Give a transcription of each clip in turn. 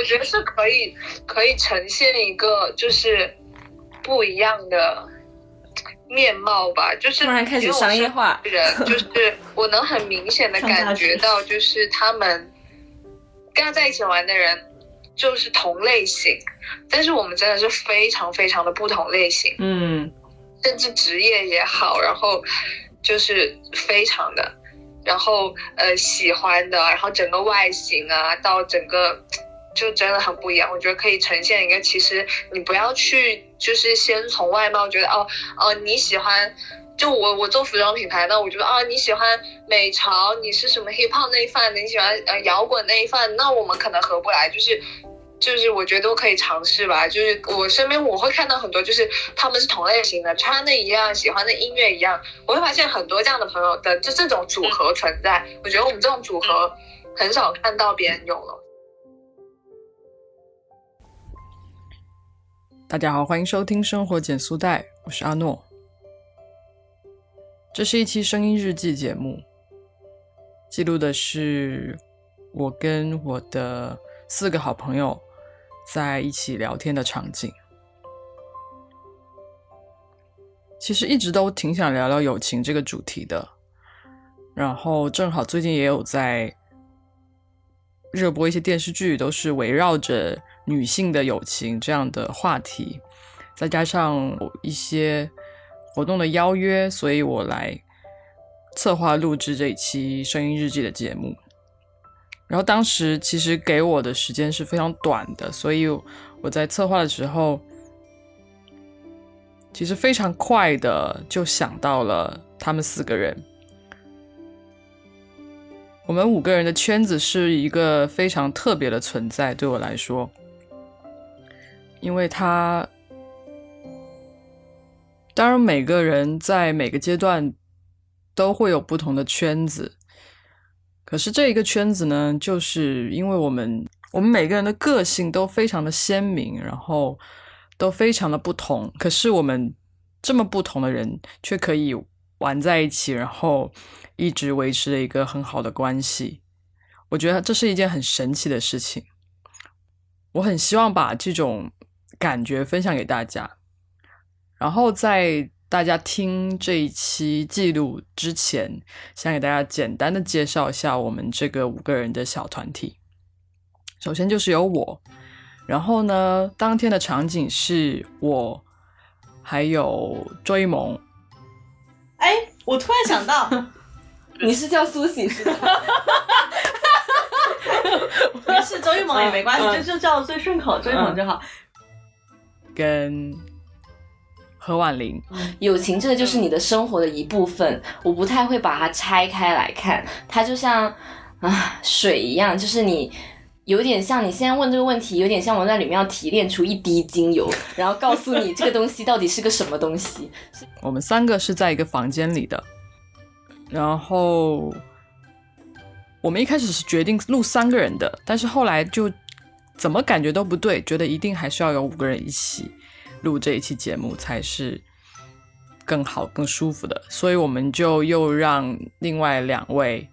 我觉得是可以可以呈现一个就是不一样的面貌吧，就是突然开始商业化人，就是我能很明显的感觉到，就是他们跟他在一起玩的人就是同类型，但是我们真的是非常非常的不同类型，嗯，甚至职业也好，然后就是非常的。然后呃喜欢的，然后整个外形啊，到整个就真的很不一样。我觉得可以呈现一个，其实你不要去就是先从外貌觉得哦哦你喜欢，就我我做服装品牌，那我觉得啊你喜欢美潮，你是什么 hip hop 那一范的，你喜欢呃摇滚那一范，那我们可能合不来，就是。就是我觉得都可以尝试吧，就是我身边我会看到很多，就是他们是同类型的，穿的一样，喜欢的音乐一样，我会发现很多这样的朋友的就这种组合存在。我觉得我们这种组合很少看到别人有了。大家好，欢迎收听生活减速带，我是阿诺。这是一期声音日记节目，记录的是我跟我的四个好朋友。在一起聊天的场景，其实一直都挺想聊聊友情这个主题的。然后正好最近也有在热播一些电视剧，都是围绕着女性的友情这样的话题，再加上一些活动的邀约，所以我来策划录制这一期声音日记的节目。然后当时其实给我的时间是非常短的，所以我在策划的时候，其实非常快的就想到了他们四个人。我们五个人的圈子是一个非常特别的存在，对我来说，因为他，当然每个人在每个阶段都会有不同的圈子。可是这一个圈子呢，就是因为我们我们每个人的个性都非常的鲜明，然后都非常的不同。可是我们这么不同的人，却可以玩在一起，然后一直维持了一个很好的关系。我觉得这是一件很神奇的事情。我很希望把这种感觉分享给大家，然后在。大家听这一期记录之前，想给大家简单的介绍一下我们这个五个人的小团体。首先就是有我，然后呢，当天的场景是我还有周一萌。哎，我突然想到，你是叫苏喜是吧？没事，周玉萌也没关系，就就叫最顺口，周玉萌就好。跟。何婉玲，友情这个就是你的生活的一部分，我不太会把它拆开来看，它就像啊水一样，就是你有点像你现在问这个问题，有点像我在里面要提炼出一滴精油，然后告诉你这个东西到底是个什么东西。我们三个是在一个房间里的，然后我们一开始是决定录三个人的，但是后来就怎么感觉都不对，觉得一定还是要有五个人一起。录这一期节目才是更好、更舒服的，所以我们就又让另外两位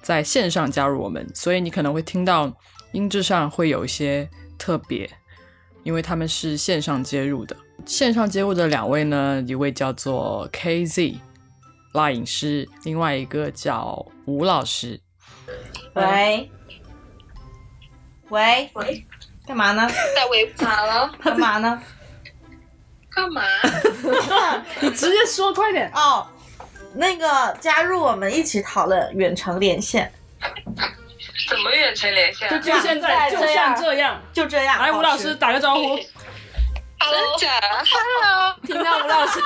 在线上加入我们，所以你可能会听到音质上会有一些特别，因为他们是线上接入的。线上接入的两位呢，一位叫做 KZ 拉影师，另外一个叫吴老师。喂喂喂，干嘛呢？在喂咋了？干嘛呢？干嘛？你直接说快点哦。那个加入我们一起讨论远程连线。怎么远程连线？就现在，就像这样，就这样。来，吴老师打个招呼。真假？Hello，听到吴老师，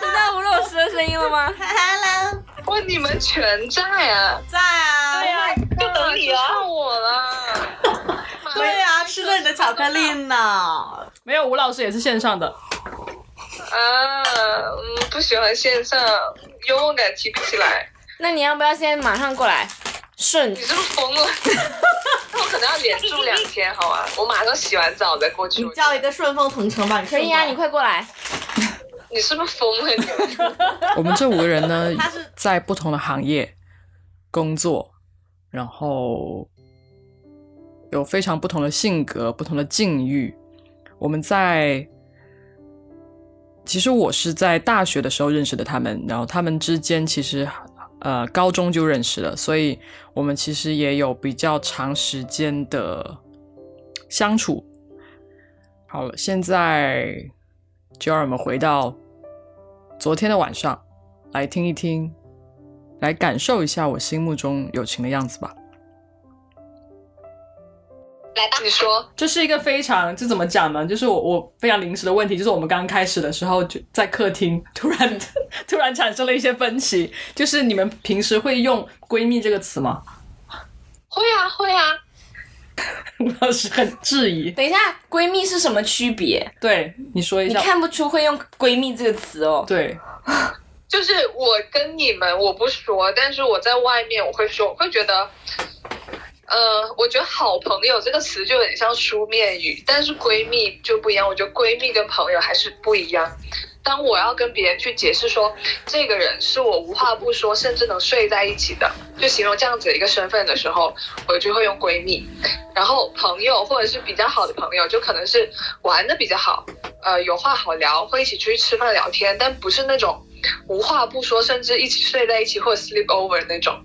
听到吴老师的声音了吗？Hello，哇，你们全在啊？在啊。对呀，就等你啊。我了。对呀，吃了你的巧克力呢。没有，吴老师也是线上的。啊，嗯，不喜欢线上，幽默感提不起来。那你要不要先马上过来？顺，你是不是疯了？那我可能要连住两天，好吧？我马上洗完澡再过去。你叫一个顺丰同城吧，可以啊，你快过来。你是不是疯了？你 我们这五个人呢，在不同的行业工作，然后。有非常不同的性格、不同的境遇。我们在其实我是在大学的时候认识的他们，然后他们之间其实呃高中就认识了，所以我们其实也有比较长时间的相处。好了，现在就让我们回到昨天的晚上，来听一听，来感受一下我心目中友情的样子吧。来吧，你说，这是一个非常，这怎么讲呢？就是我我非常临时的问题，就是我们刚开始的时候就在客厅，突然 突然产生了一些分歧。就是你们平时会用“闺蜜”这个词吗？会啊，会啊。吴老师很质疑。等一下，闺蜜是什么区别？对，你说一下。你看不出会用“闺蜜”这个词哦。对，就是我跟你们我不说，但是我在外面我会说，会觉得。呃，我觉得好朋友这个词就很像书面语，但是闺蜜就不一样。我觉得闺蜜跟朋友还是不一样。当我要跟别人去解释说这个人是我无话不说，甚至能睡在一起的，就形容这样子的一个身份的时候，我就会用闺蜜。然后朋友或者是比较好的朋友，就可能是玩的比较好，呃，有话好聊，会一起出去吃饭聊天，但不是那种无话不说，甚至一起睡在一起或者 sleep over 那种。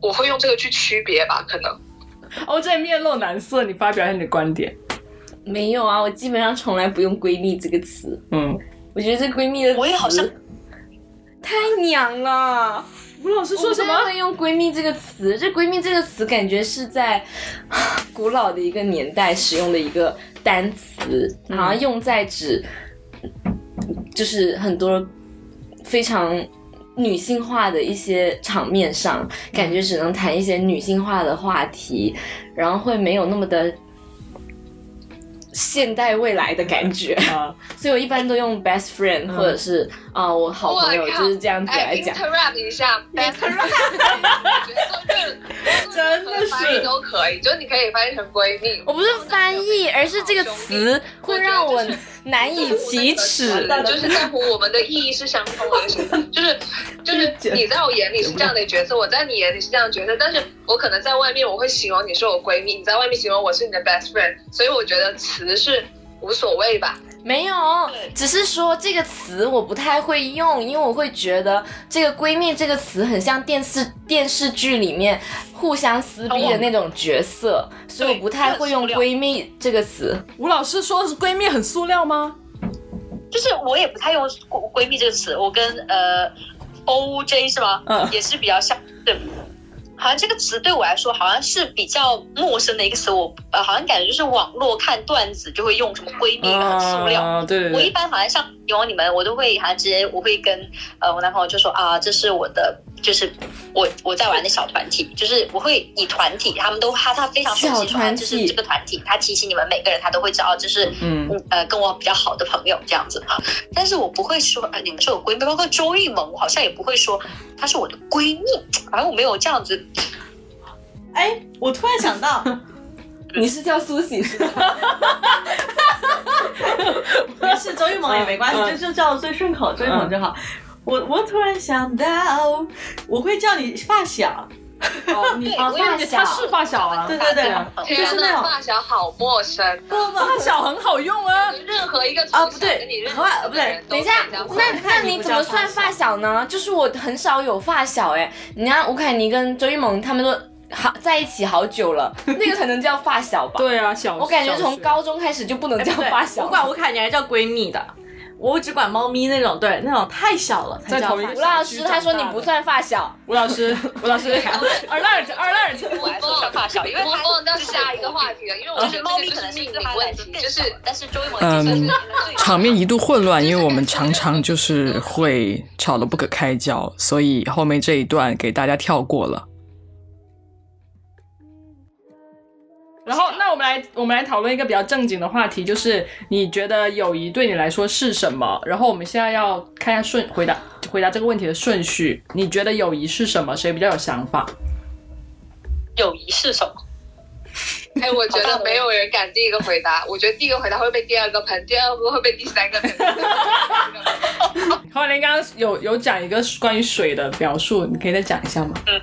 我会用这个去区别吧，可能。哦，这面露难色，你发表一下你的观点。没有啊，我基本上从来不用“闺蜜”这个词。嗯，我觉得这“闺蜜”的我也好像太娘了。吴老师说什么？会用“闺蜜”这个词，这“闺蜜”这个词感觉是在 古老的一个年代使用的一个单词，然后用在指就是很多非常。女性化的一些场面上，感觉只能谈一些女性化的话题，然后会没有那么的。现代未来的感觉。啊，所以我一般都用 best friend 或者是啊我好朋友就是这样子来讲。interrupt 一下，best friend，真的是翻译都可以，就你可以翻译成闺蜜。我不是翻译，而是这个词会让我难以启齿。就是在乎我们的意义是相通的，就是就是你在我眼里是这样的角色，我在你眼里是这样的角色，但是我可能在外面我会形容你是我闺蜜，你在外面形容我是你的 best friend，所以我觉得词。是无所谓吧？没有，只是说这个词我不太会用，因为我会觉得这个闺蜜这个词很像电视电视剧里面互相撕逼的那种角色，所以我不太会用闺蜜这个词。吴老师说的是闺蜜很塑料吗？就是我也不太用闺蜜这个词，我跟呃 O J 是吗？嗯，也是比较像对。好像这个词对我来说好像是比较陌生的一个词，我呃好像感觉就是网络看段子就会用什么闺蜜啊塑料，对对对，我一般好像像以往你们，我都会还直接我会跟呃我男朋友就说啊，这是我的。就是我我在玩的小团体，就是我会以团体，他们都他他非常熟悉，就是这个团体，他提醒你们每个人，他都会知道，就是嗯呃跟我比较好的朋友这样子啊。但是我不会说，呃你们是我闺蜜，包括周艺萌，我好像也不会说她是我的闺蜜，反正我没有这样子。哎，我突然想到，你是叫苏醒是吧？没事，周玉萌也没关系，就就叫最顺口，周玉萌就好。我我突然想到，我会叫你发小。哦，你发小，他是发小啊。对对对，就是那种发小好陌生。不不，发小很好用啊。任何一个啊不对，和不对，等一下，那那你怎么算发小呢？就是我很少有发小哎。你看吴凯妮跟周一萌他们都好在一起好久了，那个才能叫发小吧？对啊，小。我感觉从高中开始就不能叫发小。我管吴凯你还叫闺蜜的。我只管猫咪那种，对，那种太小了。在同一吴老师他说你不算发小。吴老师，吴老师，二赖二赖我还算发小，因为我忘到下一个话题了，因为我觉得猫咪可能是一个问题，就是，但是周一萌嗯，场面一度混乱，因为我们常常就是会吵得不可开交，所以后面这一段给大家跳过了。然后，那我们来，我们来讨论一个比较正经的话题，就是你觉得友谊对你来说是什么？然后我们现在要看一下顺回答回答这个问题的顺序。你觉得友谊是什么？谁比较有想法？友谊是什么？哎，我觉得没有人敢第一个回答。我觉得第一个回答会被第二个喷，第二个会被第三个喷。何林刚刚有有讲一个关于水的描述，你可以再讲一下吗？嗯，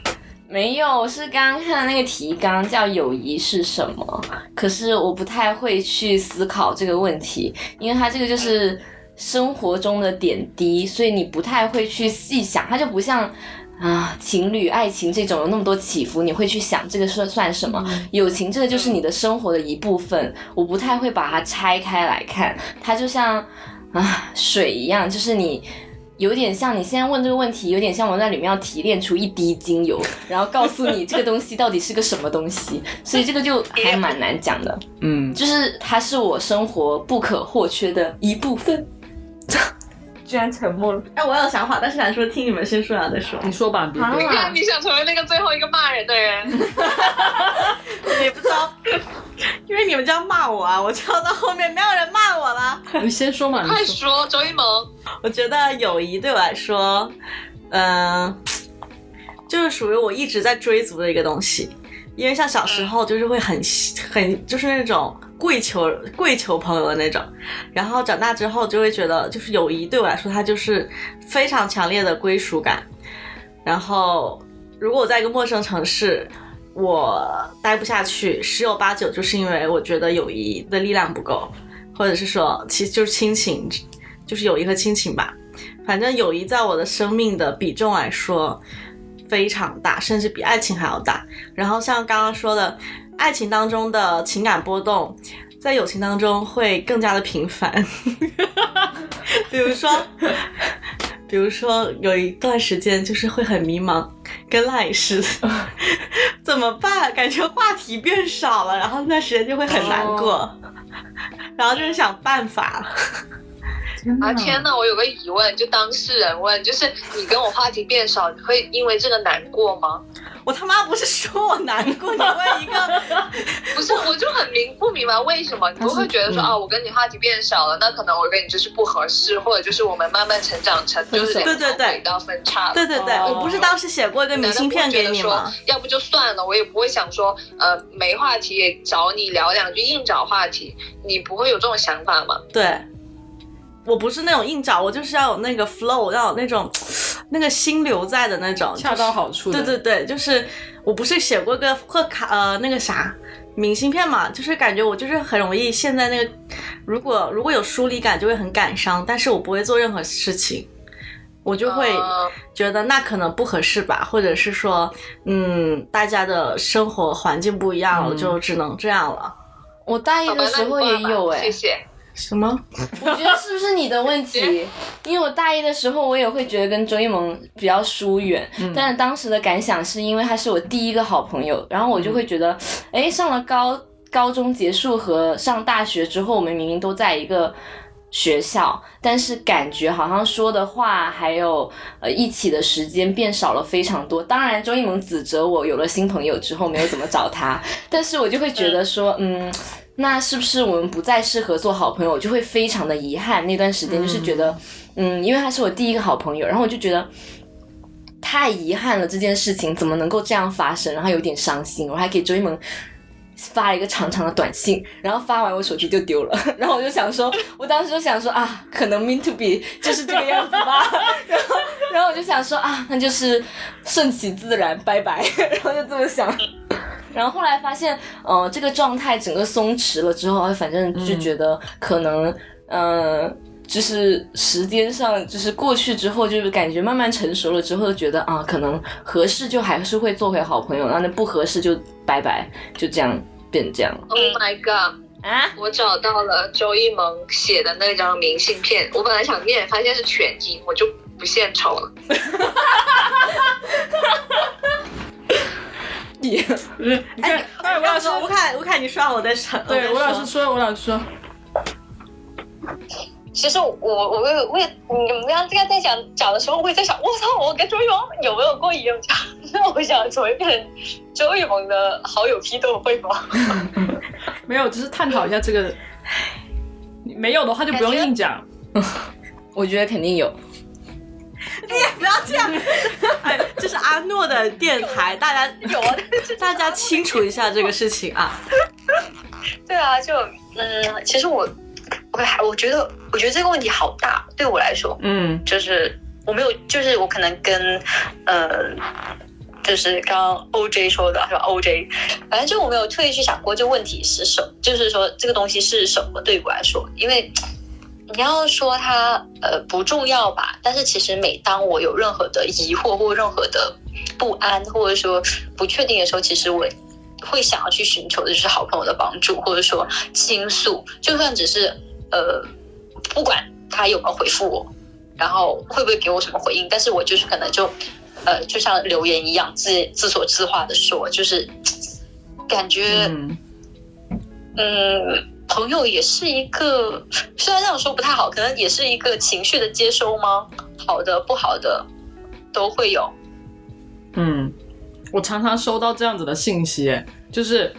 没有，我是刚刚看的那个提纲叫“友谊是什么”，可是我不太会去思考这个问题，因为它这个就是生活中的点滴，所以你不太会去细想，它就不像啊情侣、爱情这种有那么多起伏，你会去想这个算算什么？友情这个就是你的生活的一部分，我不太会把它拆开来看，它就像啊水一样，就是你。有点像你现在问这个问题，有点像我在里面要提炼出一滴精油，然后告诉你这个东西到底是个什么东西，所以这个就还蛮难讲的。嗯，就是它是我生活不可或缺的一部分。居然沉默了。哎，我有想法，但是想说听你们先说完再说。你说吧，别你看，你想成为那个最后一个骂人的人，你不知道，因为你们这样骂我啊，我跳到后面没有人骂我了。你先说嘛，快说，周一萌。我觉得友谊对我来说，嗯，就是属于我一直在追逐的一个东西。因为像小时候就是会很很就是那种跪求跪求朋友的那种，然后长大之后就会觉得就是友谊对我来说它就是非常强烈的归属感。然后如果我在一个陌生城市，我待不下去，十有八九就是因为我觉得友谊的力量不够，或者是说其实就是亲情，就是友谊和亲情吧。反正友谊在我的生命的比重来说。非常大，甚至比爱情还要大。然后像刚刚说的，爱情当中的情感波动，在友情当中会更加的频繁。比如说，比如说有一段时间就是会很迷茫，跟赖似的，怎么办？感觉话题变少了，然后那段时间就会很难过，然后就是想办法。啊天呐，我有个疑问，就当事人问，就是你跟我话题变少，你会因为这个难过吗？我他妈不是说我难过，你问一个，不是，我就很明不明白为什么你不会觉得说啊，我跟你话题变少了，那可能我跟你就是不合适，或者就是我们慢慢成长成就是对对对到分叉。对对对，我不是当时写过一个明信片给你吗？要不就算了，我也不会想说呃没话题也找你聊两句，硬找话题，你不会有这种想法吗？对。我不是那种硬找，我就是要有那个 flow，要有那种那个心留在的那种，恰到好处。对对对，就是我不是写过个贺卡呃那个啥明信片嘛，就是感觉我就是很容易现在那个如果如果有疏离感就会很感伤，但是我不会做任何事情，我就会觉得那可能不合适吧，或者是说嗯大家的生活环境不一样了，就只能这样了。我大一的时候也有哎。谢谢。什么？我觉得是不是你的问题？因为我大一的时候，我也会觉得跟周一萌比较疏远，但是当时的感想是因为他是我第一个好朋友，然后我就会觉得，哎，上了高高中结束和上大学之后，我们明明都在一个学校，但是感觉好像说的话还有呃一起的时间变少了非常多。当然，周一萌指责我有了新朋友之后没有怎么找他，但是我就会觉得说，嗯。那是不是我们不再适合做好朋友？就会非常的遗憾。那段时间就是觉得，嗯，因为他是我第一个好朋友，然后我就觉得太遗憾了。这件事情怎么能够这样发生？然后有点伤心。我还给周一萌发了一个长长的短信，然后发完我手机就丢了。然后我就想说，我当时就想说啊，可能 mean to be 就是这个样子吧。然后，然后我就想说啊，那就是顺其自然，拜拜。然后就这么想。然后后来发现，呃，这个状态整个松弛了之后，反正就觉得可能，嗯，就是时间上，就是过去之后，就是感觉慢慢成熟了之后，觉得啊，可能合适就还是会做回好朋友，然后那不合适就拜拜，就这样变这样。Oh my god！啊，我找到了周一萌写的那张明信片，我本来想念，发现是全音，我就不献丑了。不是，你看，哎，吴老师，吴凯，吴凯，你刷我在场。对，吴老师说，吴老师说。其实我我我我也你们刚刚在讲讲的时候，我也在想，我操，我跟周雨萌有没有过一样讲？那 我想成为变成周雨萌的好友批斗会吗？没有，只是探讨一下这个。没有的话就不用硬讲。我觉得肯定有。你也不要这样，哎，这是阿诺的电台，大家有啊，大家清楚一下这个事情啊。对啊，就嗯，其实我我还我觉得，我觉得这个问题好大，对我来说，嗯，就是我没有，就是我可能跟呃就是刚刚 OJ 说的是吧？OJ，反正就我没有特意去想过这个问题是什么，就是说这个东西是什么对我来说，因为你要说它呃不重要吧，但是其实每当我有任何的疑惑或任何的不安或者说不确定的时候，其实我会想要去寻求的就是好朋友的帮助，或者说倾诉，就算只是呃不管他有没有回复我，然后会不会给我什么回应，但是我就是可能就。呃，就像留言一样，自自说自话的说，就是感觉，嗯，朋友也是一个，虽然这样说不太好，可能也是一个情绪的接收吗？好的，不好的都会有。嗯，我常常收到这样子的信息，就是。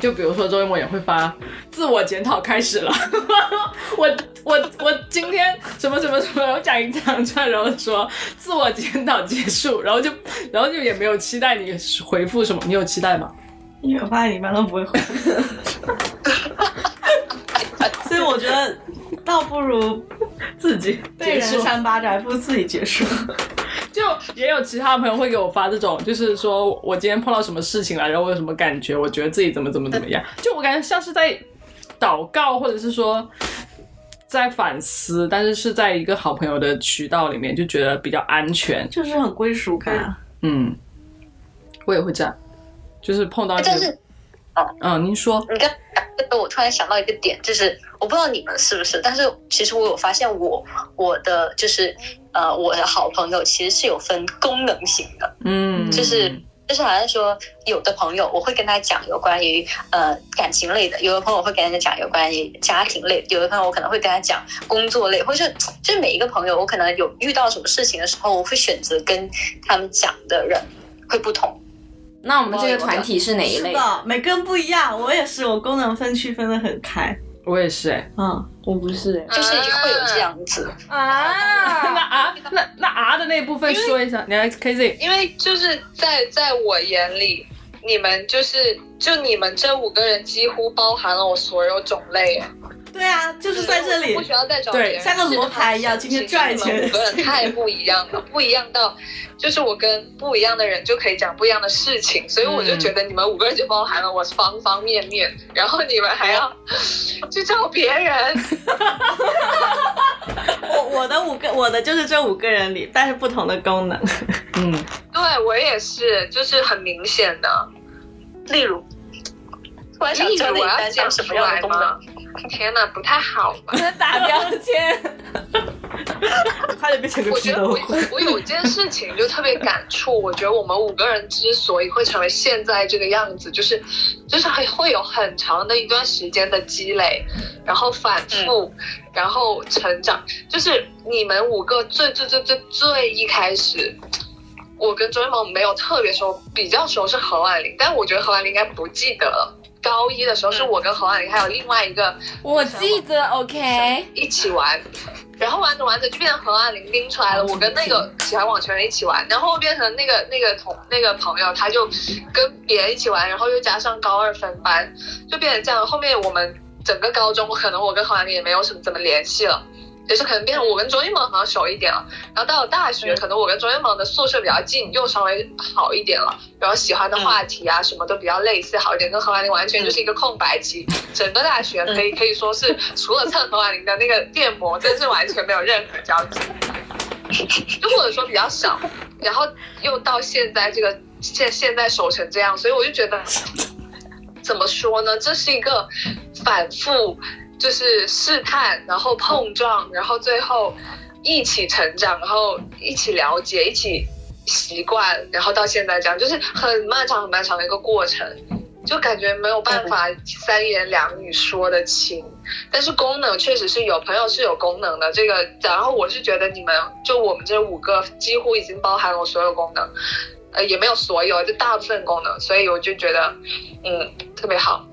就比如说周一萌也会发自我检讨开始了，我我我今天什么什么什么，然后讲一讲串，然后说自我检讨结束，然后就然后就也没有期待你回复什么，你有期待吗？因为我发现你一般都不会回，所以我觉得倒不如自己被人扇巴掌，还不如自己结束。就也有其他朋友会给我发这种，就是说我今天碰到什么事情了，然后我有什么感觉，我觉得自己怎么怎么怎么样，就我感觉像是在祷告，或者是说在反思，但是是在一个好朋友的渠道里面，就觉得比较安全，就是很归属感。嗯，我也会这样，就是碰到但是，哦，嗯，您说，你刚这个我突然想到一个点，就是我不知道你们是不是，但是其实我有发现，我我的就是。呃，我的好朋友其实是有分功能型的，嗯，就是就是好像说，有的朋友我会跟他讲有关于呃感情类的，有的朋友会跟他讲有关于家庭类，有的朋友我可能会跟他讲工作类，或者就是每一个朋友，我可能有遇到什么事情的时候，我会选择跟他们讲的人会不同。那我们这个团体是哪一类？是的，每个人不一样。我也是，我功能分区分的很开。我也是哎，嗯，我不是哎，就是会有这样子啊。那啊，那那啊的那部分说一下，你来 K Z。因为就是在在我眼里，你们就是就你们这五个人几乎包含了我所有种类。对啊，就是在这里，不需要再找别人，像个罗盘一样，今天转一圈。五个人太不一样了，不一样到就是我跟不一样的人就可以讲不一样的事情，所以我就觉得你们五个人就包含了我方方面面，然后你们还要 去找别人。我我的五个，我的就是这五个人里，但是不同的功能。嗯，对我也是，就是很明显的，例如，突然想知道我要讲什么样的功能。天哪，不太好吧？打标签，差点变成个我觉得我我有一件事情就特别感触，我觉得我们五个人之所以会成为现在这个样子，就是就是还会有很长的一段时间的积累，然后反复，然后成长。就是你们五个最最最最最一开始，我跟周一萌没有特别熟，比较熟是何婉玲，但我觉得何婉玲应该不记得了。高一的时候是我跟何婉玲还有另外一个，我记得，OK，一起玩，然后玩着玩着就变成何婉玲拎出来了，我跟那个喜欢网球人一起玩，然后变成那个那个同那个朋友他就跟别人一起玩，然后又加上高二分班，就变成这样。后面我们整个高中可能我跟何婉玲也没有什么怎么联系了。也是可能变成我跟周一萌好像熟一点了，然后到了大学，可能我跟周一萌的宿舍比较近，又稍微好一点了，然后喜欢的话题啊什么都比较类似，好一点。跟何婉玲完全就是一个空白期，整个大学可以可以说是除了蹭何婉玲的那个电摩，真是完全没有任何交集，就或者说比较少。然后又到现在这个现现在熟成这样，所以我就觉得怎么说呢？这是一个反复。就是试探，然后碰撞，然后最后一起成长，然后一起了解，一起习惯，然后到现在这样，就是很漫长、很漫长的一个过程，就感觉没有办法三言两语说得清。但是功能确实是有，朋友是有功能的。这个，然后我是觉得你们就我们这五个几乎已经包含了我所有功能，呃，也没有所有，就大部分功能，所以我就觉得，嗯，特别好。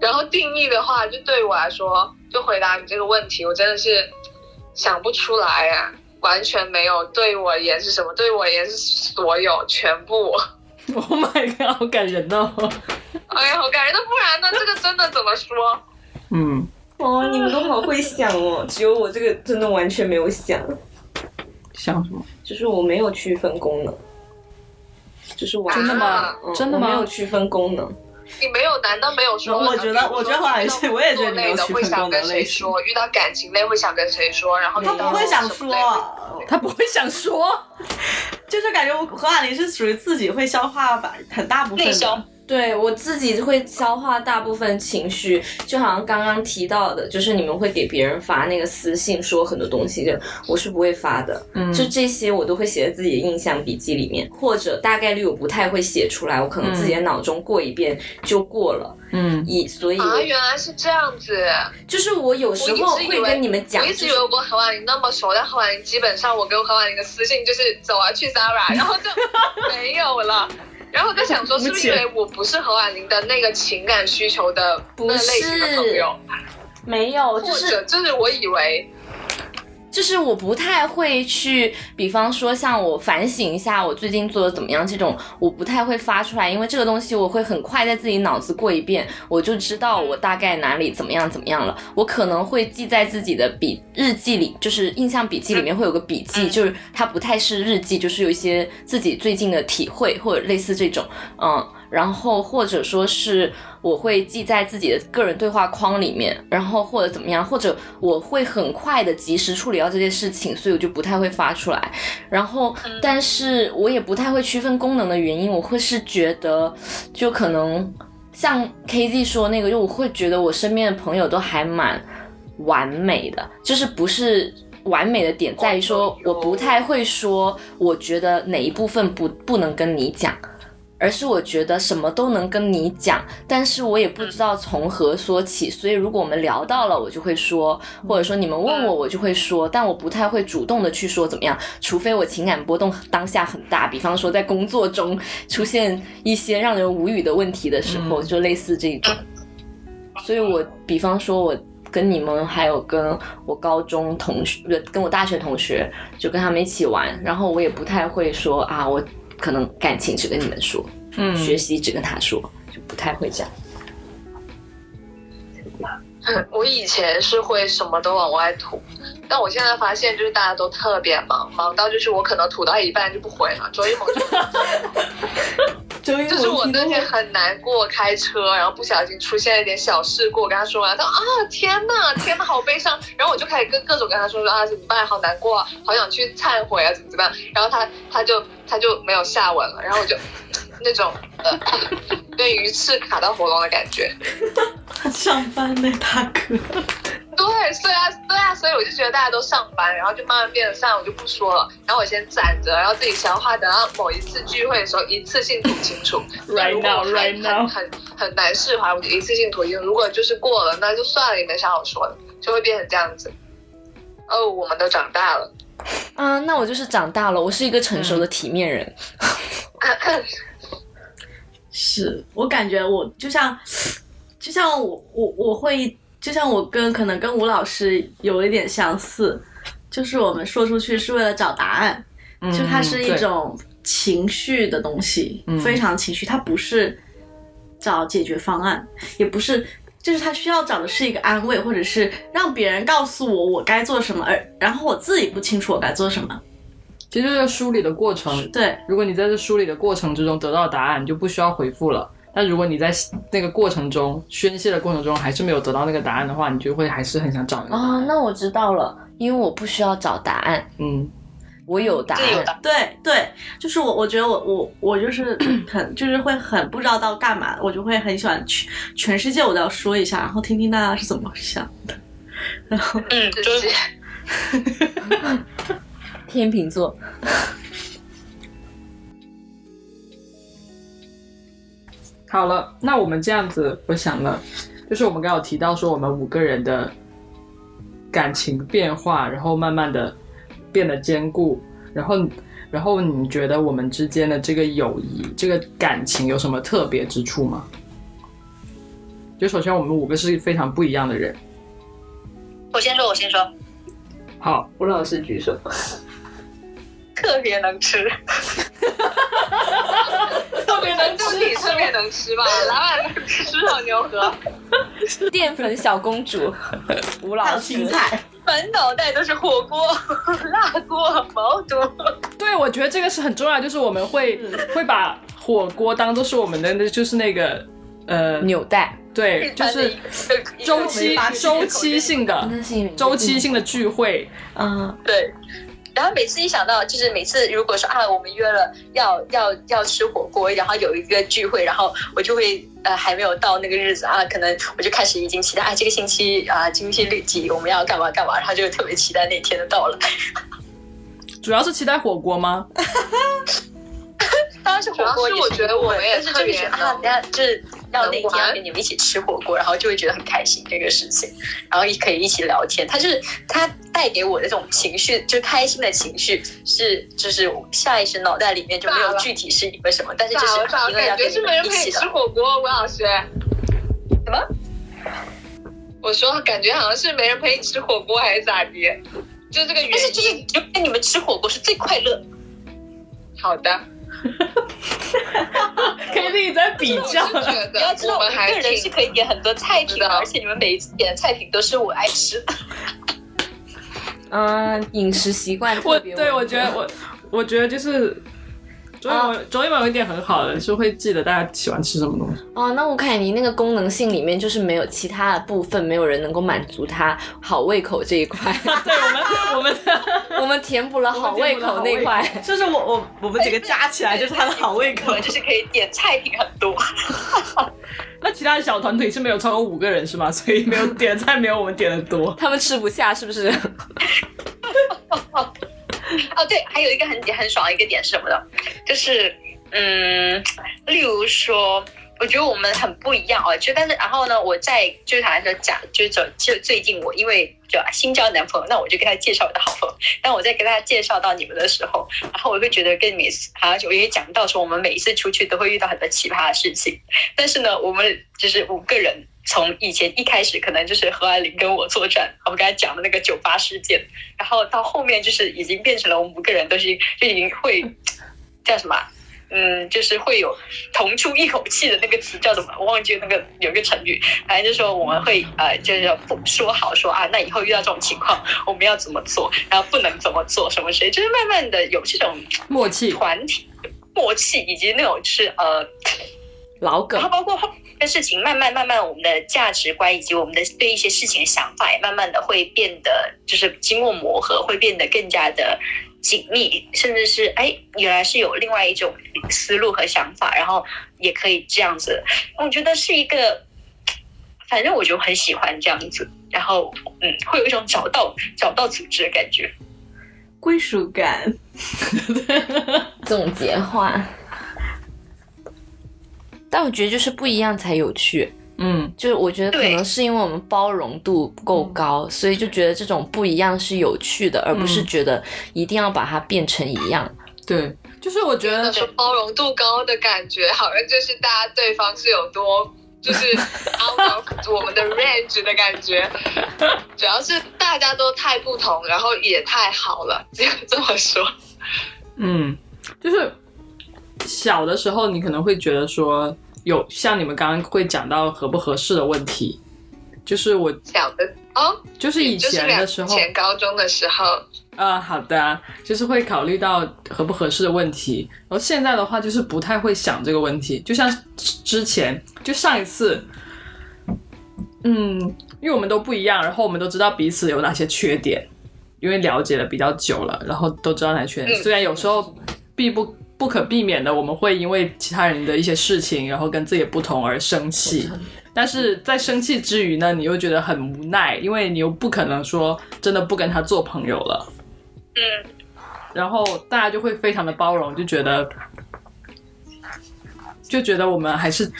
然后定义的话，就对我来说，就回答你这个问题，我真的是想不出来呀，完全没有。对我而言是什么？对我而言是所有，全部。Oh my god，好感人哦！哎呀，好感人！那不然呢？这个真的怎么说？嗯。哦，你们都好会想哦，只有我这个真的完全没有想。想什么？就是我没有区分功能。就是完真的吗嗯真的吗没有区分功能。你没有，难道没有说？我觉得我觉得好像是我也觉得你有区分会想跟功能类型谁说，遇到感情类会想跟谁说，然后他不会想说，他不会想说，就是感觉我何婉玲是属于自己会消化吧，很大部分内消的。对我自己会消化大部分情绪，就好像刚刚提到的，就是你们会给别人发那个私信说很多东西就，我是不会发的。嗯就这些我都会写在自己的印象笔记里面，或者大概率我不太会写出来，我可能自己的脑中过一遍就过了。嗯，以所以啊，原来是这样子。就是我有时候会我一直以为跟你们讲，我一直以为我跟何婉玲那么熟，但何婉玲基本上我跟何婉玲的私信就是走啊去 Zara，然后就 没有了。然后我在想说，是不是因为我不是何婉玲的那个情感需求的那类型的朋友，没有，就或者就是我以为就是我不太会去，比方说像我反省一下我最近做的怎么样这种，我不太会发出来，因为这个东西我会很快在自己脑子过一遍，我就知道我大概哪里怎么样怎么样了。我可能会记在自己的笔日记里，就是印象笔记里面会有个笔记，就是它不太是日记，就是有一些自己最近的体会或者类似这种，嗯。然后或者说是我会记在自己的个人对话框里面，然后或者怎么样，或者我会很快的及时处理到这件事情，所以我就不太会发出来。然后，但是我也不太会区分功能的原因，我会是觉得就可能像 KZ 说那个，就我会觉得我身边的朋友都还蛮完美的，就是不是。完美的点在于说，我不太会说，我觉得哪一部分不不能跟你讲，而是我觉得什么都能跟你讲，但是我也不知道从何说起，所以如果我们聊到了，我就会说，或者说你们问我，我就会说，但我不太会主动的去说怎么样，除非我情感波动当下很大，比方说在工作中出现一些让人无语的问题的时候，就类似这种。所以我比方说我。跟你们还有跟我高中同学，不跟我大学同学，就跟他们一起玩，然后我也不太会说啊，我可能感情只跟你们说，嗯学习只跟他说，就不太会这样。我以前是会什么都往外吐，但我现在发现就是大家都特别忙，忙到就是我可能吐到一半就不回了。周一萌就 就是我那天很难过，开车，然后不小心出现了一点小事故，我跟他说完，他说啊天呐，天呐，好悲伤，然后我就开始跟各种跟他说说啊怎么办，好难过啊，好想去忏悔啊，怎么怎么样，然后他他就他就没有下文了，然后我就那种呃被鱼刺卡到喉咙的感觉，他 上班呢，大哥。对，所以啊，对啊，所以我就觉得大家都上班，然后就慢慢变得散，我就不说了，然后我先攒着，然后自己消化，等到某一次聚会的时候一次性吐清楚。Right now, 很 right now 很很很难释怀，我就一次性吐清楚。如果就是过了，那就算了，也没啥好说的，就会变成这样子。哦，我们都长大了。啊，那我就是长大了，我是一个成熟的体面人。是我感觉我就像，就像我我我会，就像我跟可能跟吴老师有一点相似，就是我们说出去是为了找答案，就它是一种情绪的东西，嗯非常情绪，它不是找解决方案，也不是。就是他需要找的是一个安慰，或者是让别人告诉我我该做什么，而然后我自己不清楚我该做什么。其实这个梳理的过程，对，如果你在这梳理的过程之中得到答案，你就不需要回复了。但如果你在那个过程中宣泄的过程中还是没有得到那个答案的话，你就会还是很想找那个答哦，那我知道了，因为我不需要找答案，嗯，我有答案。对对，就是我，我觉得我我我就是很就是会很不知道到干嘛，我就会很喜欢全全世界我都要说一下，然后听听大家是怎么想的。然后嗯，自就是。天秤座，好了，那我们这样子，我想了，就是我们刚刚有提到说我们五个人的感情变化，然后慢慢的变得坚固，然后，然后你觉得我们之间的这个友谊、这个感情有什么特别之处吗？就首先我们五个是非常不一样的人。我先说，我先说，好，吴老师举手。特别能吃，特别能就你特别能吃吧，老板吃老牛河，淀粉小公主，吴还有老师。青菜，满脑袋都是火锅、辣锅、毛肚。对，我觉得这个是很重要，就是我们会会把火锅当做是我们的那就是那个呃纽带，对，就是周期周期性的周期性的聚会，嗯，对。然后每次一想到，就是每次如果说啊，我们约了要要要吃火锅，然后有一个聚会，然后我就会呃还没有到那个日子啊，可能我就开始已经期待啊，这个星期啊，星期六几我们要干嘛干嘛，然后就特别期待那天的到来。主要是期待火锅吗？当然是火锅也是我觉得我们也是特别就是啊，能等下就是要那天要跟你们一起吃火锅，然后就会觉得很开心这个事情，然后也可以一起聊天。他就是他带给我的这种情绪，就开心的情绪，是就是下意识脑袋里面就没有具体是因为什么，但是就是炸了炸了，因为要感觉是跟你没人陪你吃们一起的。火锅，吴老师。什么？我说感觉好像是没人陪你吃火锅还是咋的？就这个原但是就是因。就跟你们吃火锅是最快乐。好的，可以自己在比较我。觉你要知道，我得我们还个人是可以点很多菜品的，而且你们每一次点的菜品都是我爱吃的。嗯，饮食习惯我特别对我觉得我我觉得就是。周一萌，周一萌有一点很好的，是会记得大家喜欢吃什么东西。哦，那吴凯尼那个功能性里面就是没有其他的部分，没有人能够满足他好胃口这一块，对我们，我们的 我们填补了好胃口那块。就是我我我们几个加起来就是他的好胃口。就是可以点菜品很多。那其他的小团体是没有超过五个人是吗？所以没有点菜没有我们点的多。他们吃不下是不是？哦，对，还有一个很很爽的一个点是什么呢？就是嗯，例如说，我觉得我们很不一样哦。就但是然后呢，我在就是坦白说讲，就是就就最近我因为就新交男朋友，那我就跟他介绍我的好朋友。当我在跟他介绍到你们的时候，然后我会觉得跟每次好像我也讲到说，我们每一次出去都会遇到很多奇葩的事情。但是呢，我们就是五个人。从以前一开始可能就是何爱玲跟我作战，我们刚才讲的那个酒吧事件，然后到后面就是已经变成了我们五个人都是就已经会叫什么？嗯，就是会有同出一口气的那个词叫什么？我忘记了那个有一个成语，反正就是说我们会呃，就是不说好说啊，那以后遇到这种情况我们要怎么做，然后不能怎么做，什么谁，就是慢慢的有这种默契。团体默契，以及那种是呃老梗。然后包括后面的事情，慢慢慢慢，我们的价值观以及我们的对一些事情的想法，也慢慢的会变得，就是经过磨合，会变得更加的紧密，甚至是哎，原来是有另外一种思路和想法，然后也可以这样子。我觉得是一个，反正我就很喜欢这样子，然后嗯，会有一种找到找到组织的感觉。归属感，总结话。但我觉得就是不一样才有趣，嗯，就是我觉得可能是因为我们包容度不够高，所以就觉得这种不一样是有趣的，而不是觉得一定要把它变成一样。对，就是我觉得说包容度高的感觉，好像就是大家对方是有多就是 out of 我们的 range 的感觉，主要是大家都太不同，然后也太好了，只有这么说。嗯，就是小的时候，你可能会觉得说有像你们刚刚会讲到合不合适的问题，就是我小的哦，就是以前的时候，前高中的时候，呃，好的，就是会考虑到合不合适的问题，然后现在的话就是不太会想这个问题，就像之前就上一次，嗯，因为我们都不一样，然后我们都知道彼此有哪些缺点，因为了解的比较久了，然后都知道哪些缺点，嗯虽然有时候必不不可避免的，我们会因为其他人的一些事情，然后跟自己不同而生气。但是在生气之余呢，你又觉得很无奈，因为你又不可能说真的不跟他做朋友了。嗯，然后大家就会非常的包容，就觉得就觉得我们还是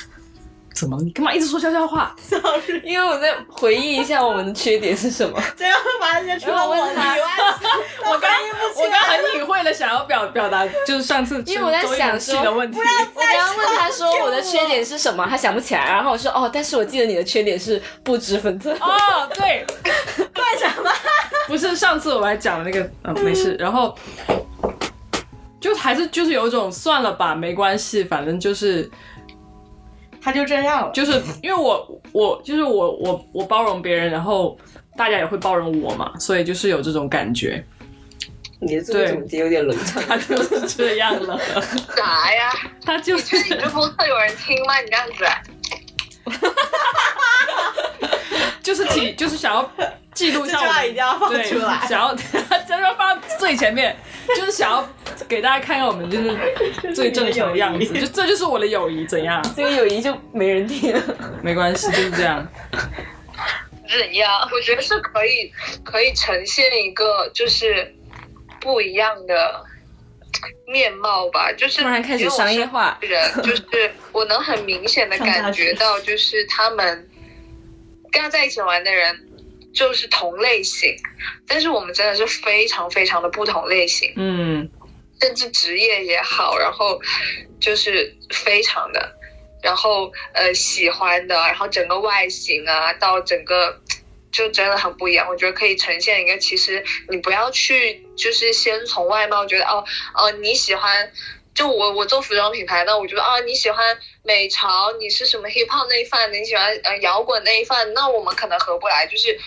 怎么？你干嘛一直说悄悄话？因为我在回忆一下我们的缺点是什么。这样会把人家除了我以外，我刚我刚很隐晦的想要表表达，就是上次因为我在想吃周一的问题，我刚刚问他说我的缺点是什么，他想不起来，然后我说哦，但是我记得你的缺点是不知分寸。哦，对，为什么？不是上次我还讲了那个，嗯，没事。然后就还是就是有一种算了吧，没关系，反正就是他就这样了。就是因为我我就是我我我包容别人，然后大家也会包容我嘛，所以就是有这种感觉。你的作业对总结有点冷场。他就是这样了，啥呀？他就你确定你这播客有人听吗？你这样子，就是体就是想要记录一下我们这句话一定要放对出来。想要 真的放到最前面，就是想要给大家看看我们 就是最正常的样子，就这就是我的友谊，怎样？这个友谊就没人听了。没关系，就是这样。怎样？我觉得是可以可以呈现一个就是不一样的面貌吧，就是突然开始商业化人，就是我能很明显的感觉到，就是他们跟他在一起玩的人就是同类型，但是我们真的是非常非常的不同类型。嗯甚至职业也好，然后就是非常的，然后呃喜欢的，然后整个外形啊，到整个就真的很不一样。我觉得可以呈现一个，其实你不要去就是先从外貌觉得哦哦你喜欢。就我我做服装品牌，那我觉得啊你喜欢美潮，你是什么 hip hop 那一范的，你喜欢呃摇滚那一范，那我们可能合不来，就是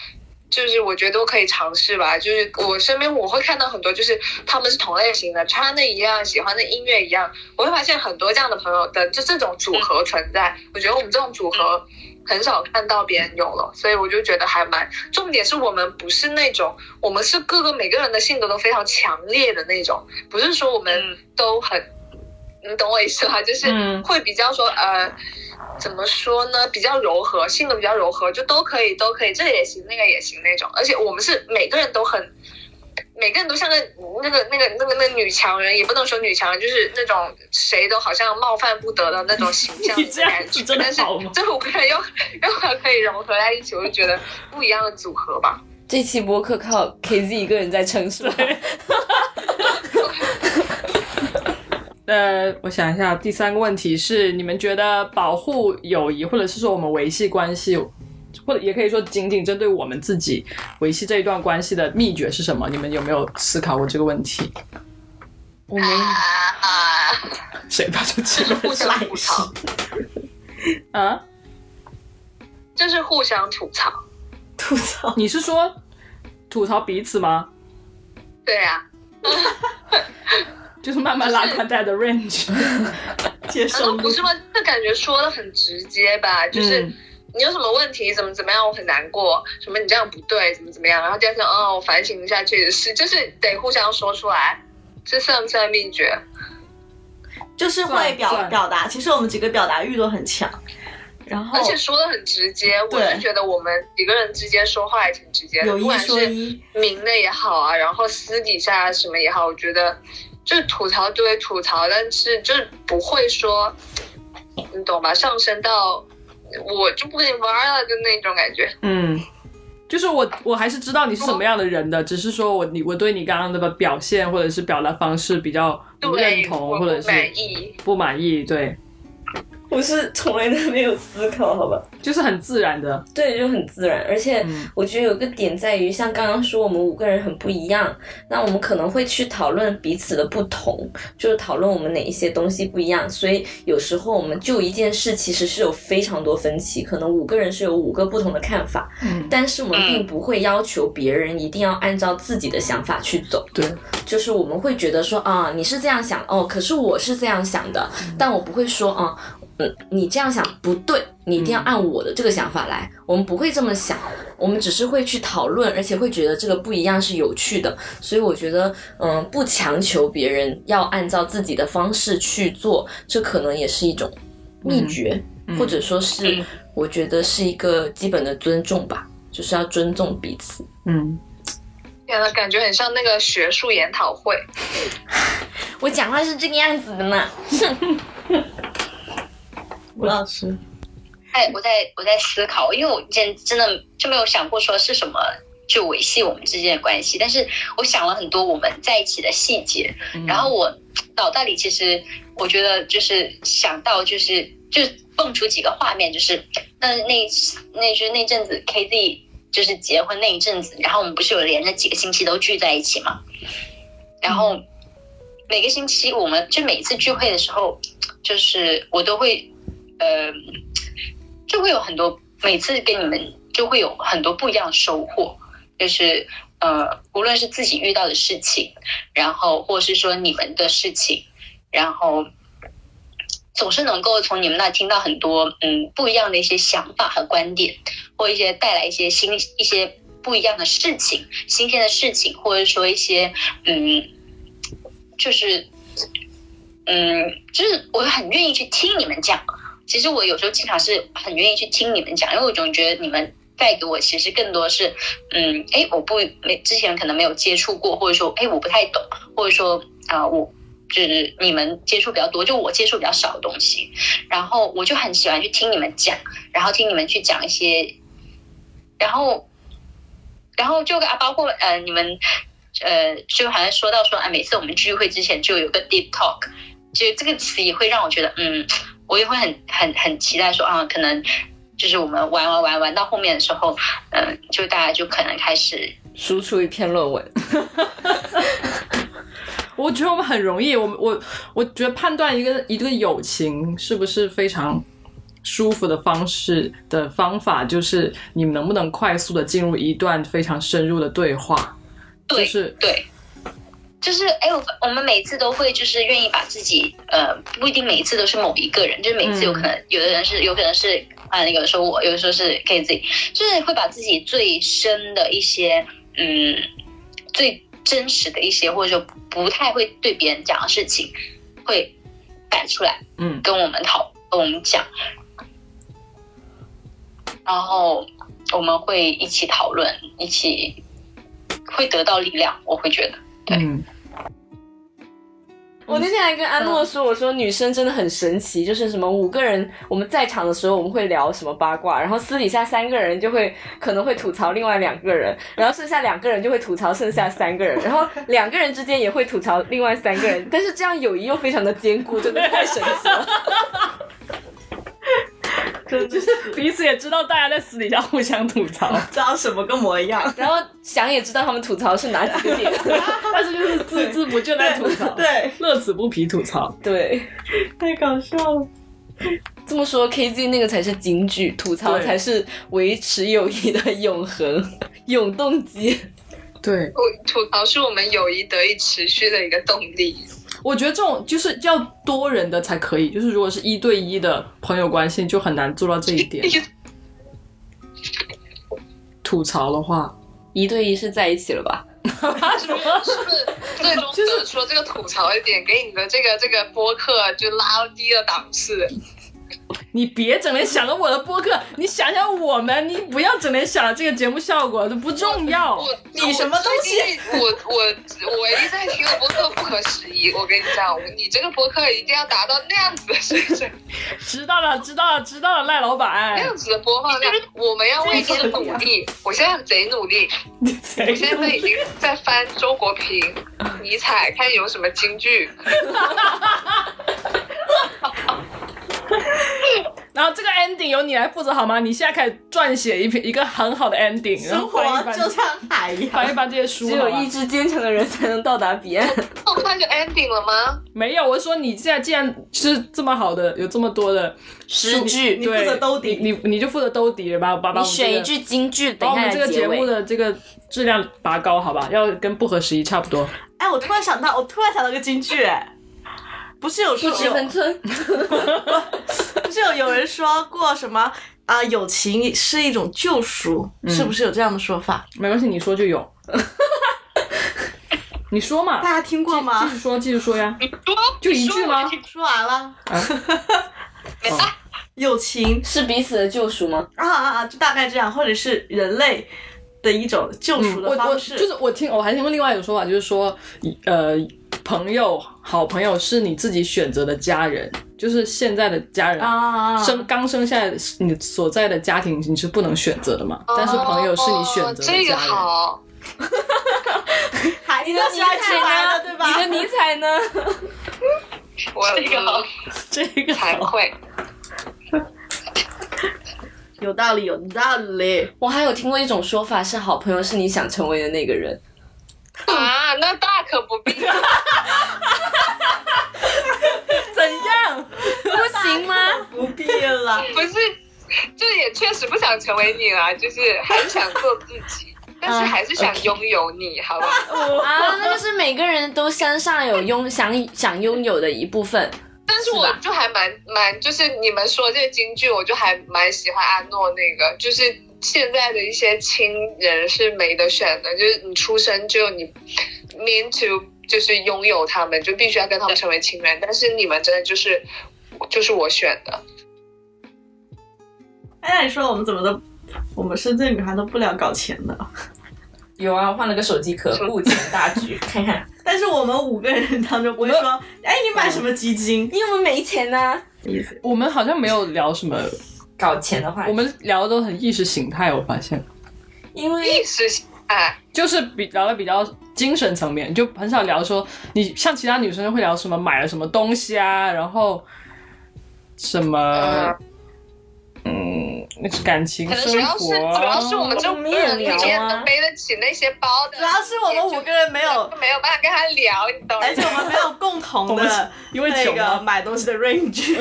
就是我觉得都可以尝试吧。就是我身边我会看到很多，就是他们是同类型的，穿的一样，喜欢的音乐一样。我会发现很多这样的朋友的就这种组合存在。我觉得我们这种组合很少看到别人有了，所以我就觉得还蛮。重点是我们不是那种，我们是各个每个人的性格都非常强烈的那种，不是说我们嗯都很，你懂我意思吧？就是嗯会比较说呃。怎么说呢？比较柔和，性格比较柔和，就都可以，都可以，这个也行，那个也行那种。而且我们是每个人都很，每个人都像个那个那个那个那个女强人，也不能说女强人，就是那种谁都好像冒犯不得的那种形象你这样感觉。真的但是好吗这五个人又又可以融合在一起，我就觉得不一样的组合吧。这期播客靠 KZ 一个人在撑是吧？呃，我想一下，第三个问题是，你们觉得保护友谊，或者是说我们维系关系，或者也可以说仅仅针对我们自己维系这一段关系的秘诀是什么？你们有没有思考过这个问题？我们啊，谁发出这个互相吐槽，啊？这是互相吐槽。吐槽，你是说吐槽彼此吗？对啊，就是慢慢拉宽带的 range。难接受力道不是吗？这感觉说的很直接吧？就是。嗯你有什么问题？怎么怎么样？我很难过。什么你这样不对？怎么怎么样？然后第二天，哦，我反省一下，确实是，就是得互相说出来。这算不算秘诀？就是会表表达，其实我们几个表达欲都很强，然后而且说的很直接，我是觉得我们几个人之间说话也挺直接的，有一不管是明的也好啊，然后私底下什么也好，我觉得就是吐槽对吐槽，但是就是不会说，你懂吧？上升到我就不跟你玩了，就那种感觉。嗯，就是我我还是知道你是什么样的人的，只是说我你我对你刚刚的表现或者是表达方式比较不认，同，或者是不满意。不满意，对，我是从来都没有思考，好吧？就是很自然的，对，就很自然。而且嗯我觉得有个点在于，像刚刚说我们五个人很不一样，那我们可能会去讨论彼此的不同，就是讨论我们哪一些东西不一样。所以有时候我们就一件事其实是有非常多分歧，可能五个人是有五个不同的看法，嗯，但是我们并不会要求别人一定要按照自己的想法去走。对，就是我们会觉得说啊，你是这样想哦，可是我是这样想的，但我不会说啊，嗯，你这样想不对，你一定要按我的这个想法来。我们不会这么想，我们只是会去讨论，而且会觉得这个不一样是有趣的。所以我觉得，嗯，不强求别人要按照自己的方式去做，这可能也是一种秘诀，嗯或者说是嗯我觉得是一个基本的尊重吧，就是要尊重彼此。嗯，天呐，感觉很像那个学术研讨会。我讲话是这个样子的呢。吴老师，哎，我在我在思考，因为我之前真的就没有想过说是什么就维系我们之间的关系，但是我想了很多我们在一起的细节，嗯。然后我脑袋里其实我觉得就是想到就是就蹦出几个画面，就是那那那就是那阵子 KZ 就是结婚那一阵子，然后我们不是有连着几个星期都聚在一起嘛，然后每个星期我们就每一次聚会的时候，就是我都会呃就会有很多每次跟你们就会有很多不一样的收获。就是呃，无论是自己遇到的事情，然后或是说你们的事情，然后总是能够从你们那听到很多嗯不一样的一些想法和观点，或一些带来一些新一些不一样的事情、新鲜的事情，或者说一些嗯，就是嗯，就是我很愿意去听你们讲。其实我有时候经常是很愿意去听你们讲，因为我总觉得你们带给我其实更多是嗯，哎，我不没之前可能没有接触过，或者说哎我不太懂，或者说啊我。就是你们接触比较多，就我接触比较少的东西，然后我就很喜欢去听你们讲，然后听你们去讲一些，然后，然后就啊，包括呃，你们呃，就好像说到说啊，每次我们聚会之前就有个 deep talk，就这个词也会让我觉得，嗯，我也会很很很期待说啊，可能就是我们玩玩玩玩到后面的时候，嗯，就大家就可能开始输出一篇论文。我觉得我们很容易，我我我觉得判断一个一个友情是不是非常舒服的方式的方法，就是你们能不能快速的进入一段非常深入的对话。对，是对，就是哎，我我们每次都会就是愿意把自己呃，不一定每一次都是某一个人，就是每次有可能有的人是有可能是啊，有的时候我有的时候是 K Z，就是会把自己最深的一些嗯最。真实的一些，或者说不太会对别人讲的事情，会摆出来，嗯，跟我们讨，跟我们讲，然后我们会一起讨论，一起会得到力量。我会觉得，对。我那天还跟安诺说，我说女生真的很神奇，就是什么五个人我们在场的时候，我们会聊什么八卦，然后私底下三个人就会可能会吐槽另外两个人，然后剩下两个人就会吐槽剩下三个人，然后两个人之间也会吐槽另外三个人，但是这样友谊又非常的坚固，真的太神奇了。就是彼此也知道大家在私底下互相吐槽，知道什么个模一样，然后想也知道他们吐槽是哪几个点，但是就是孜孜不倦在吐槽，对，乐此不疲吐槽，对，太搞笑了。这么说，KZ 那个才是金句，吐槽才是维持友谊的永恒 永动机。对，吐槽是我们友谊得以持续的一个动力。我觉得这种就是要多人的才可以，就是如果是一对一的朋友关系，就很难做到这一点。吐槽的话，一对一是在一起了吧？是不是？最终就是说这个吐槽一点，给你的这个这个播客就拉低了档次。你别整天想着我的播客，你想想我们，你不要整天想着这个节目效果，这不重要。你什么东西？我我我一在听的播客不可思议。我跟你讲，你这个播客一定要达到那样子的水准。知道了，知道了，知道了，赖老板。那样子的播放量，我们要为之努力。我现在贼努力，我现在已经在翻周国平、尼采，看有什么金句。然后这个 ending 由你来负责好吗？你现在开始撰写一篇一个很好的 ending，生活就像海一样，翻一翻这些书。只有意志坚强的人才能到达彼岸。那就 ending 了吗？没有，我是说你现在既然是这么好的，有这么多的诗句，你负责兜底，你你就负责兜底了吧？把把你选一句京剧，把我们这个节目的这个质量拔高，好吧？要跟不合时宜差不多。哎，我突然想到，我突然想到个京剧，哎。不是有说 不值分寸，不是有有人说过什么啊？友情是一种救赎，是不是有这样的说法？没关系，你说就有。你说嘛？大家听过吗？继续说，继续说呀。就一句吗？说完了。友情是彼此的救赎吗？啊啊啊！就大概这样，或者是人类的一种救赎的方式。就是我听，我还听过另外一种说法，就是说，呃。朋友，好朋友是你自己选择的家人，就是现在的家人，生刚生下来，你所在的家庭你是不能选择的嘛？但是朋友是你选择的家人。这个好，你的尼采呢？对吧？你的尼采呢？我这个 这个才会有道理，有道理。我还有听过一种说法，是好朋友是你想成为的那个人。啊，那大可不必。怎样？不行吗？不必了。不是，就也确实不想成为你了，就是很想做自己。但是还是想拥有你，好吧？啊，那就是每个人都身上有拥想想拥有的一部分。但是我就还蛮蛮，就是你们说这个京剧，我就还蛮喜欢阿诺那个，就是现在的一些亲人是没得选的，就是你出生就你 mean to 就是拥有他们，就必须要跟他们成为亲人。但是你们真的就是就是我选的。哎，你说我们怎么都，我们深圳女孩都不聊搞钱的？有啊，换了个手机壳，顾全大局，看看。但是我们五个人当中不会说，哎，你买什么基金？因为我们没钱呢。意思？我们好像没有聊什么搞钱的话，我们聊的都很意识形态。我发现，因为意识形态就是比聊的比较精神层面，就很少聊说你像其他女生会聊什么买了什么东西啊，然后什么。嗯，那是感情生活，主要是我们这五个人里面能背得起那些包的，主要是我们五个人没有没有办法跟他聊，你懂吗？而且我们没有共同的 因为那个买东西的 range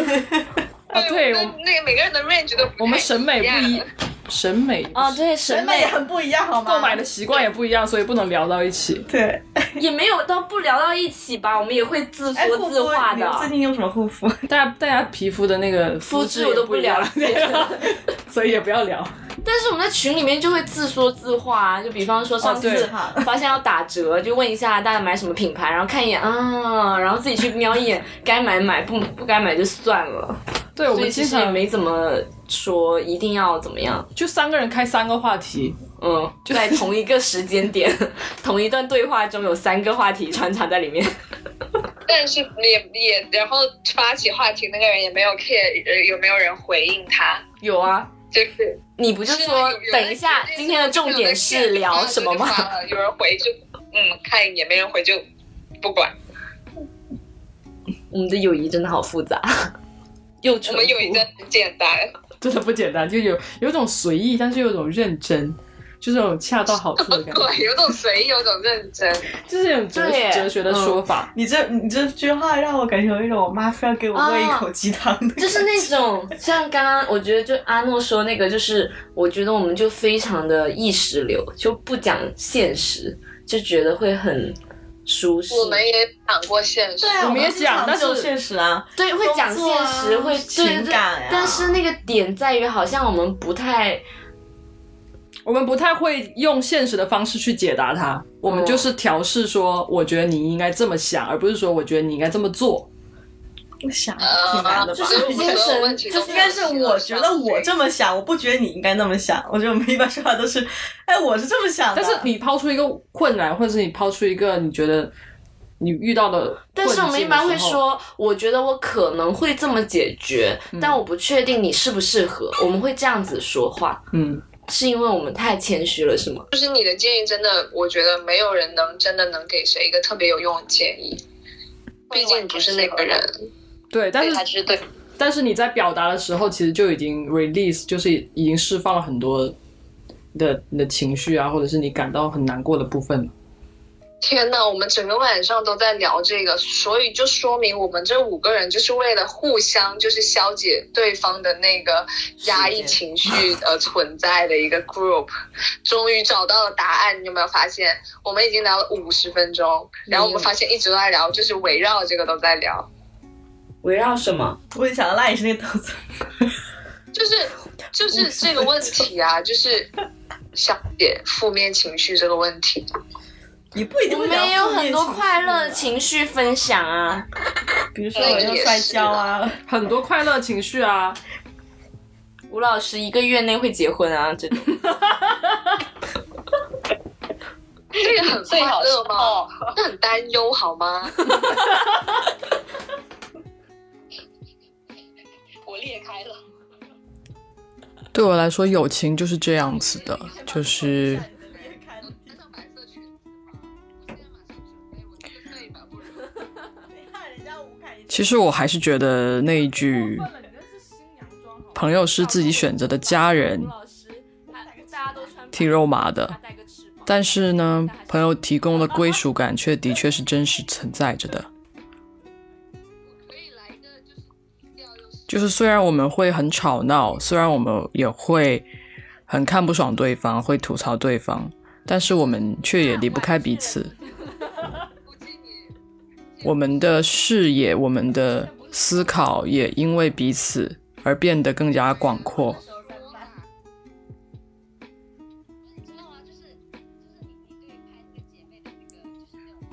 啊，对，那个每个人的 range 都我们审美不一，审美啊，对，审美很不一样，好吗？购买的习惯也不一样，所以不能聊到一起。对，也没有到不聊到一起吧，我们也会自说自话的。最近用什么护肤？大家大家皮肤的那个肤质我都不了解，所以也不要聊。但是我们在群里面就会自说自话，就比方说上次发现要打折，就问一下大家买什么品牌，然后看一眼啊，然后自己去瞄一眼，该买买，不不该买就算了。对，我们其实也没怎么说一定要怎么样，就三个人开三个话题，嗯，就在同一个时间点，同一段对话中有三个话题穿插在里面。但是也也，然后发起话题那个人也没有 care 有没有人回应他。有啊，就是你不就说等一下今天的重点是聊什么吗？有人回就嗯看一眼，没人回就不管。我们的友谊真的好复杂。又我们有一个很简单，真的不简单，就有有种随意，但是有种认真，就是那种恰到好处的感觉。对，有种随意，有种认真，就是有哲哲学的说法。你这你这句话让我感觉有一种我妈非要给我喂一口鸡汤的，就是那种像刚刚我觉得就阿诺说那个，就是我觉得我们就非常的意识流，就不讲现实，就觉得会很。舒适。我们也讲过现实，对，我们也讲，但是现实啊，对，会讲现实，会情感但是那个点在于，好像我们不太，我们不太会用现实的方式去解答它。我们就是调试说，我觉得你应该这么想，而不是说我觉得你应该这么做。我想挺难的吧，就是精神，就是应该是我觉得我这么想，我不觉得你应该那么想。我觉得我们一般说话都是，哎，我是这么想的。但是你抛出一个困难，或者是你抛出一个你觉得你遇到的，但是我们一般会说，我觉得我可能会这么解决，但我不确定你适不适合。我们会这样子说话，嗯，是因为我们太谦虚了，是吗？就是你的建议真的，我觉得没有人能真的能给谁一个特别有用的建议，毕竟不是那个人。对，但是对，但是你在表达的时候，其实就已经 release，就是已经释放了很多的你的情绪啊，或者是你感到很难过的部分。天呐，我们整个晚上都在聊这个，所以就说明我们这五个人就是为了互相就是消解对方的那个压抑情绪而存在的一个 group。终于找到了答案，你有没有发现？我们已经聊了五十分钟，然后我们发现一直都在聊，就是围绕这个都在聊。围绕什么？我就想到那也是那个豆子，就是 就是这个问题啊，就是消解负面情绪这个问题。你不一定会我们也有很多快乐情绪分享啊，比如说我要摔跤啊，很多快乐情绪啊。吴老师一个月内会结婚啊，这种。这个很快乐吗？那很担忧好吗？我裂开了。对我来说，友情就是这样子的，就是。其实我还是觉得那一句“朋友是自己选择的家人”挺肉麻的，但是呢，朋友提供的归属感却的确是真实存在着的。就是虽然我们会很吵闹，虽然我们也会很看不爽对方，会吐槽对方，但是我们却也离不开彼此。我们的视野、我们的思考也因为彼此而变得更加广阔。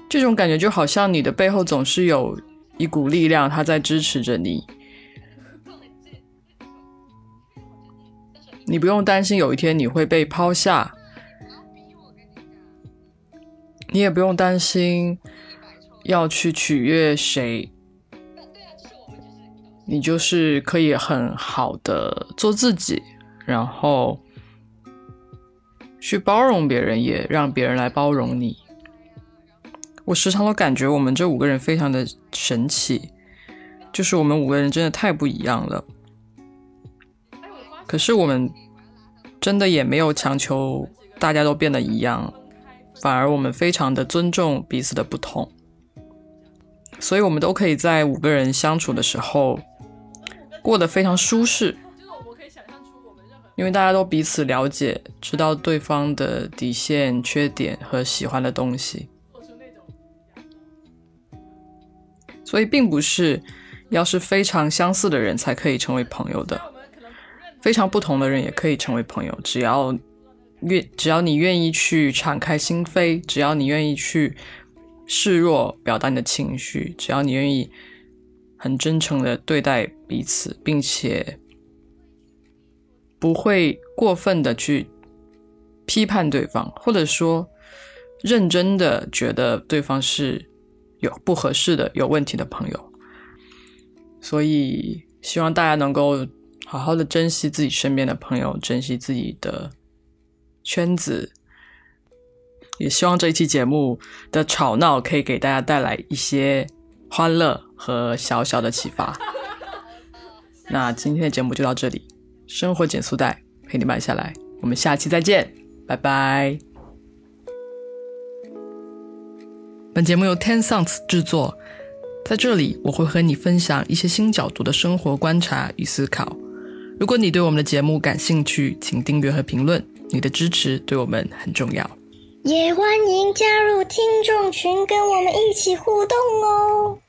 这种感觉就好像你的背后总是有一股力量，它在支持着你。你不用担心有一天你会被抛下，你也不用担心要去取悦谁，你就是可以很好的做自己，然后去包容别人，也让别人来包容你。我时常都感觉我们这五个人非常的神奇，就是我们五个人真的太不一样了。可是我们真的也没有强求大家都变得一样，反而我们非常的尊重彼此的不同，所以我们都可以在五个人相处的时候过得非常舒适，因为大家都彼此了解，知道对方的底线、缺点和喜欢的东西，所以并不是要是非常相似的人才可以成为朋友的。非常不同的人也可以成为朋友，只要愿，只要你愿意去敞开心扉，只要你愿意去示弱，表达你的情绪，只要你愿意很真诚的对待彼此，并且不会过分的去批判对方，或者说认真的觉得对方是有不合适的、有问题的朋友。所以希望大家能够。好好的珍惜自己身边的朋友，珍惜自己的圈子，也希望这一期节目的吵闹可以给大家带来一些欢乐和小小的启发。那今天的节目就到这里，生活减速带陪你慢下来，我们下期再见，拜拜。本节目由 Ten Sounds 制作，在这里我会和你分享一些新角度的生活观察与思考。如果你对我们的节目感兴趣，请订阅和评论，你的支持对我们很重要。也欢迎加入听众群跟我们一起互动哦。